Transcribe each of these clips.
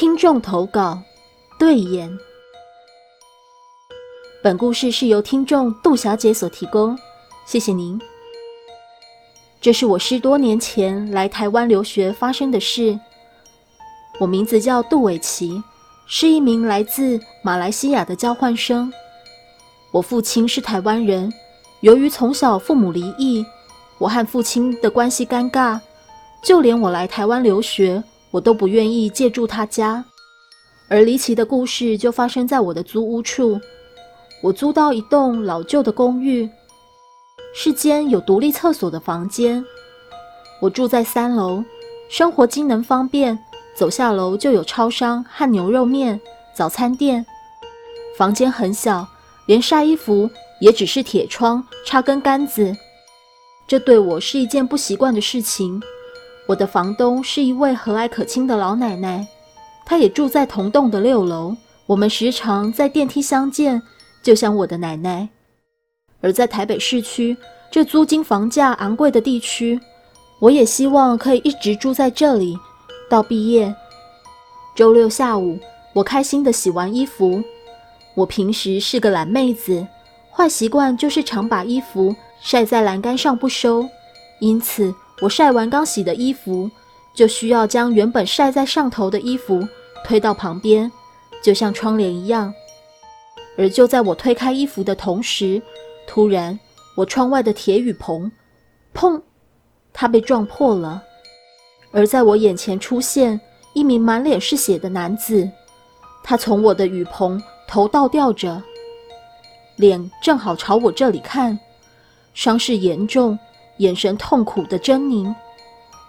听众投稿，对言。本故事是由听众杜小姐所提供，谢谢您。这是我十多年前来台湾留学发生的事。我名字叫杜伟奇，是一名来自马来西亚的交换生。我父亲是台湾人，由于从小父母离异，我和父亲的关系尴尬，就连我来台湾留学，我都不愿意借住他家。而离奇的故事就发生在我的租屋处。我租到一栋老旧的公寓，是间有独立厕所的房间。我住在三楼，生活机能方便，走下楼就有超商和牛肉面、早餐店。房间很小，连晒衣服也只是铁窗插根杆子，这对我是一件不习惯的事情。我的房东是一位和蔼可亲的老奶奶，她也住在同栋的六楼，我们时常在电梯相见。就像我的奶奶，而在台北市区这租金房价昂贵的地区，我也希望可以一直住在这里到毕业。周六下午，我开心的洗完衣服。我平时是个懒妹子，坏习惯就是常把衣服晒在栏杆上不收，因此我晒完刚洗的衣服，就需要将原本晒在上头的衣服推到旁边，就像窗帘一样。而就在我推开衣服的同时，突然，我窗外的铁雨棚，砰，它被撞破了。而在我眼前出现一名满脸是血的男子，他从我的雨棚头倒吊着，脸正好朝我这里看，伤势严重，眼神痛苦的狰狞。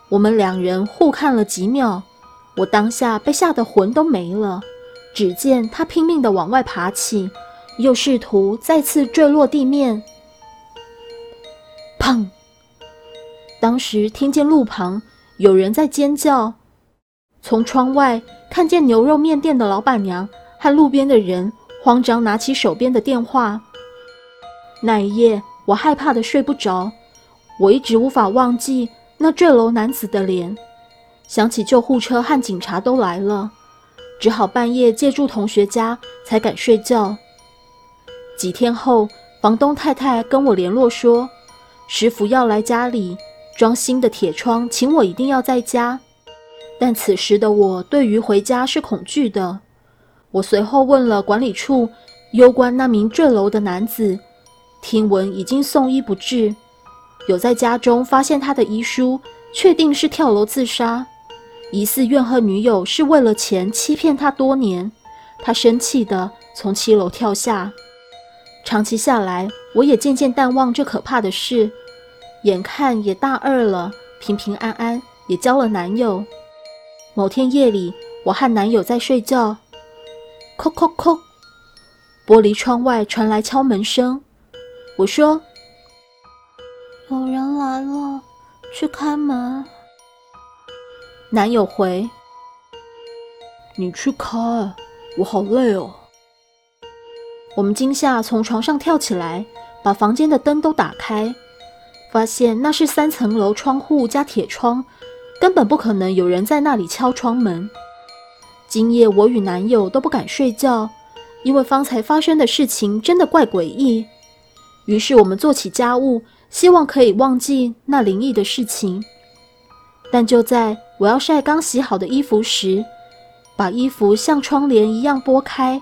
我们两人互看了几秒，我当下被吓得魂都没了。只见他拼命的往外爬起，又试图再次坠落地面。砰！当时听见路旁有人在尖叫，从窗外看见牛肉面店的老板娘和路边的人慌张拿起手边的电话。那一夜我害怕的睡不着，我一直无法忘记那坠楼男子的脸，想起救护车和警察都来了。只好半夜借住同学家才敢睡觉。几天后，房东太太跟我联络说，师傅要来家里装新的铁窗，请我一定要在家。但此时的我对于回家是恐惧的。我随后问了管理处攸关那名坠楼的男子，听闻已经送医不治，有在家中发现他的遗书，确定是跳楼自杀。疑似怨恨女友是为了钱欺骗他多年，他生气的从七楼跳下。长期下来，我也渐渐淡忘这可怕的事。眼看也大二了，平平安安，也交了男友。某天夜里，我和男友在睡觉，叩叩叩，玻璃窗外传来敲门声。我说：“有人来了，去开门。”男友回：“你去开，我好累哦。”我们惊吓，从床上跳起来，把房间的灯都打开，发现那是三层楼窗户加铁窗，根本不可能有人在那里敲窗门。今夜我与男友都不敢睡觉，因为方才发生的事情真的怪诡异。于是我们做起家务，希望可以忘记那灵异的事情。但就在我要晒刚洗好的衣服时，把衣服像窗帘一样拨开，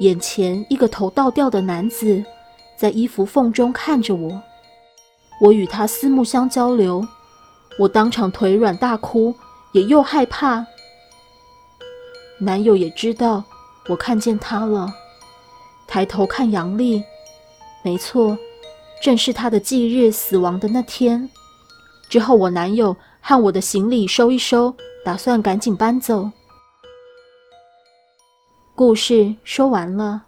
眼前一个头倒吊的男子在衣服缝中看着我。我与他四目相交流，我当场腿软大哭，也又害怕。男友也知道我看见他了，抬头看阳历，没错，正是他的忌日死亡的那天。之后我男友。和我的行李收一收，打算赶紧搬走。故事说完了。